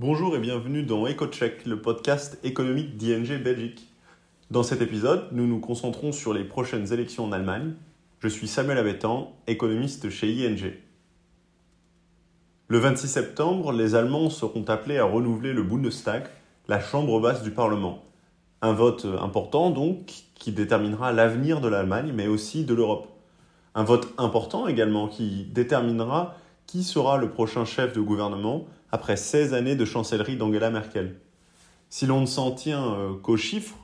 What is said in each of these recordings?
Bonjour et bienvenue dans EcoCheck, le podcast économique d'ING Belgique. Dans cet épisode, nous nous concentrons sur les prochaines élections en Allemagne. Je suis Samuel Abétan, économiste chez ING. Le 26 septembre, les Allemands seront appelés à renouveler le Bundestag, la chambre basse du Parlement. Un vote important donc qui déterminera l'avenir de l'Allemagne mais aussi de l'Europe. Un vote important également qui déterminera qui sera le prochain chef de gouvernement après 16 années de chancellerie d'Angela Merkel. Si l'on ne s'en tient euh, qu'aux chiffres,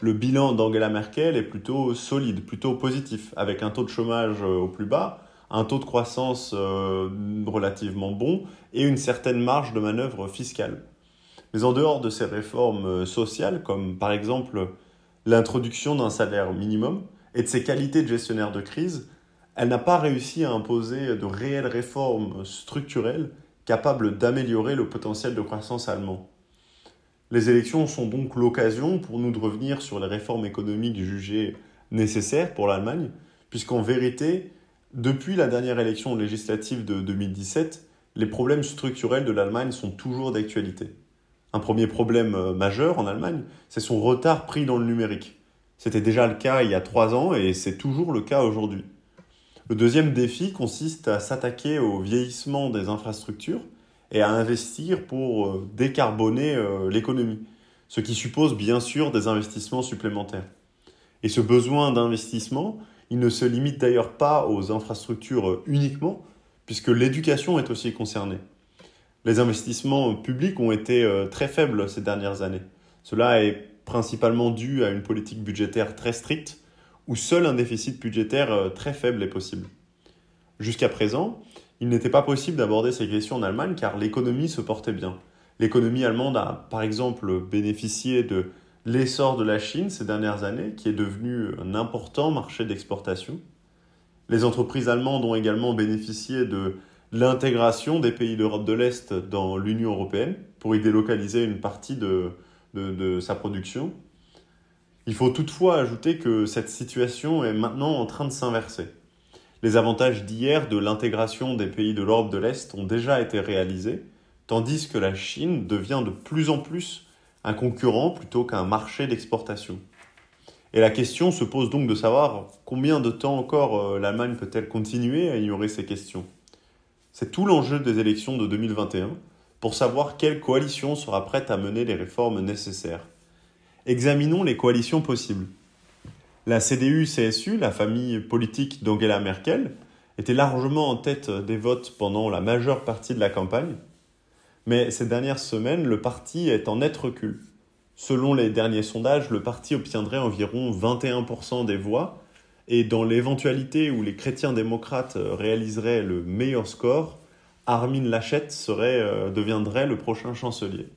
le bilan d'Angela Merkel est plutôt solide, plutôt positif, avec un taux de chômage euh, au plus bas, un taux de croissance euh, relativement bon et une certaine marge de manœuvre fiscale. Mais en dehors de ces réformes sociales, comme par exemple l'introduction d'un salaire minimum et de ses qualités de gestionnaire de crise, elle n'a pas réussi à imposer de réelles réformes structurelles capable d'améliorer le potentiel de croissance allemand. Les élections sont donc l'occasion pour nous de revenir sur les réformes économiques jugées nécessaires pour l'Allemagne, puisqu'en vérité, depuis la dernière élection législative de 2017, les problèmes structurels de l'Allemagne sont toujours d'actualité. Un premier problème euh, majeur en Allemagne, c'est son retard pris dans le numérique. C'était déjà le cas il y a trois ans et c'est toujours le cas aujourd'hui. Le deuxième défi consiste à s'attaquer au vieillissement des infrastructures et à investir pour euh, décarboner euh, l'économie, ce qui suppose bien sûr des investissements supplémentaires. Et ce besoin d'investissement, il ne se limite d'ailleurs pas aux infrastructures uniquement, puisque l'éducation est aussi concernée. Les investissements publics ont été euh, très faibles ces dernières années. Cela est principalement dû à une politique budgétaire très stricte où seul un déficit budgétaire euh, très faible est possible. Jusqu'à présent, il n'était pas possible d'aborder ces questions en Allemagne car l'économie se portait bien. L'économie allemande a par exemple bénéficié de l'essor de la Chine ces dernières années, qui est devenu un important marché d'exportation. Les entreprises allemandes ont également bénéficié de l'intégration des pays d'Europe de l'Est dans l'Union européenne pour y délocaliser une partie de, de sa production. Il faut toutefois ajouter que cette situation est maintenant en train de s'inverser. Les avantages d'hier de l'intégration des pays de l'Europe de l'Est ont déjà été réalisés, tandis que la Chine devient de plus en plus un concurrent plutôt qu'un marché d'exportation. Et la question se pose donc de savoir combien de temps encore euh, l'Allemagne peut-elle continuer à ignorer ces questions. C'est tout l'enjeu des élections de 2021 pour savoir quelle coalition sera prête à mener les réformes nécessaires. Examinons les coalitions possibles. La CDU-CSU, la famille politique d'Angela Merkel, était largement en tête des votes pendant la majeure partie de la campagne, mais ces dernières semaines, le parti est en net recul. Selon les derniers sondages, le parti obtiendrait environ 21% des voix, et dans l'éventualité où les chrétiens démocrates réaliseraient le meilleur score, Armin Laschet serait, euh, deviendrait le prochain chancelier.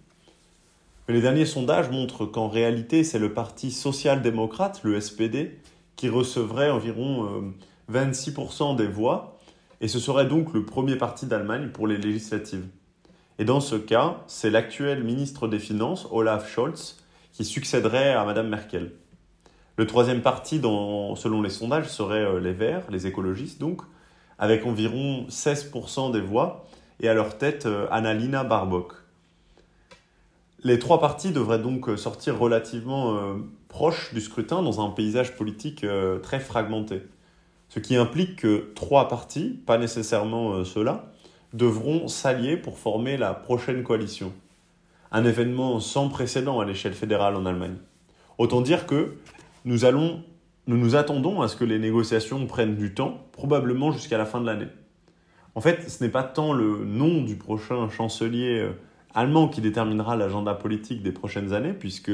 Mais les derniers sondages montrent qu'en réalité, c'est le Parti social-démocrate, le SPD, qui recevrait environ 26% euh, des voix, et ce serait donc le premier parti d'Allemagne pour les législatives. Et dans ce cas, c'est l'actuel ministre des Finances, Olaf Scholz, qui succéderait à Madame Merkel. Le troisième parti, selon les sondages, serait euh, les Verts, les écologistes donc, avec environ 16% des voix, et à leur tête euh, Annalina Baerbock. Les trois partis devraient donc sortir relativement euh, proches du scrutin dans un paysage politique euh, très fragmenté. Ce qui implique que trois partis, pas nécessairement euh, ceux-là, devront s'allier pour former la prochaine coalition. Un événement sans précédent à l'échelle fédérale en Allemagne. Autant dire que nous allons, nous nous attendons à ce que les négociations prennent du temps, probablement jusqu'à la fin de l'année. En fait, ce n'est pas tant le nom du prochain chancelier allemand qui déterminera l'agenda politique des prochaines années, puisque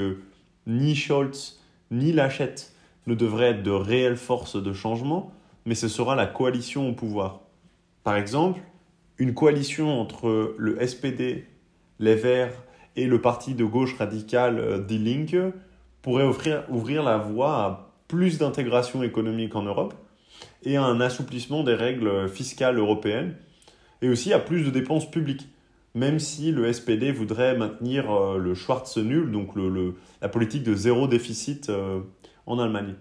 ni Scholz ni Lachette ne devraient être de réelles forces de changement, mais ce sera la coalition au pouvoir. Par exemple, une coalition entre le SPD, les Verts et le parti de gauche radical euh, Die Linke pourrait offrir, ouvrir la voie à plus d'intégration économique en Europe et à un assouplissement des règles fiscales européennes et aussi à plus de dépenses publiques même si le SPD voudrait maintenir euh, le Schwarz nul, donc la politique de zéro déficit euh, en Allemagne.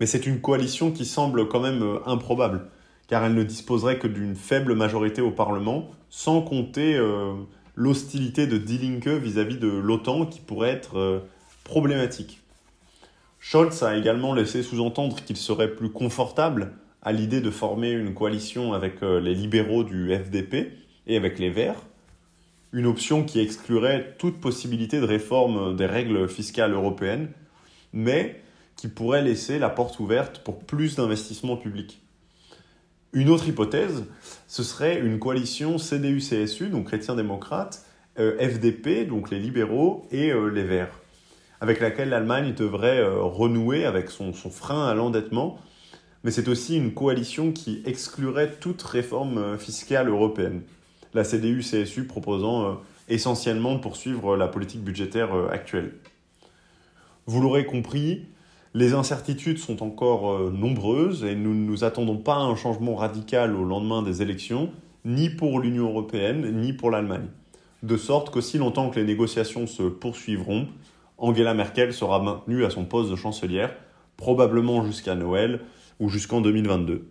Mais c'est une coalition qui semble quand même euh, improbable, car elle ne disposerait que d'une faible majorité au Parlement, sans compter l'hostilité de Die Linke vis-à-vis de l'OTAN qui pourrait être problématique. Scholz a également laissé sous-entendre qu'il serait plus confortable à l'idée de former une coalition avec les libéraux du FDP et avec les Verts, une option qui exclurait toute possibilité de réforme des règles fiscales européennes, mais qui pourrait laisser la porte ouverte pour plus d'investissements publics. Une autre hypothèse, ce serait une coalition CDU-CSU, donc chrétiens-démocrates, euh, FDP, donc les libéraux, et euh, les Verts, avec laquelle l'Allemagne devrait euh, renouer avec son, son frein à l'endettement. Mais c'est aussi une coalition qui exclurait toute réforme fiscale européenne. La CDU-CSU proposant essentiellement de poursuivre la politique budgétaire actuelle. Vous l'aurez compris, les incertitudes sont encore euh, nombreuses et nous ne nous attendons pas à un changement radical au lendemain des élections, ni pour l'Union européenne, ni pour l'Allemagne. De sorte qu'aussi longtemps que les négociations se poursuivront, Angela Merkel sera maintenue à son poste de chancelière, probablement jusqu'à Noël ou jusqu'en 2022.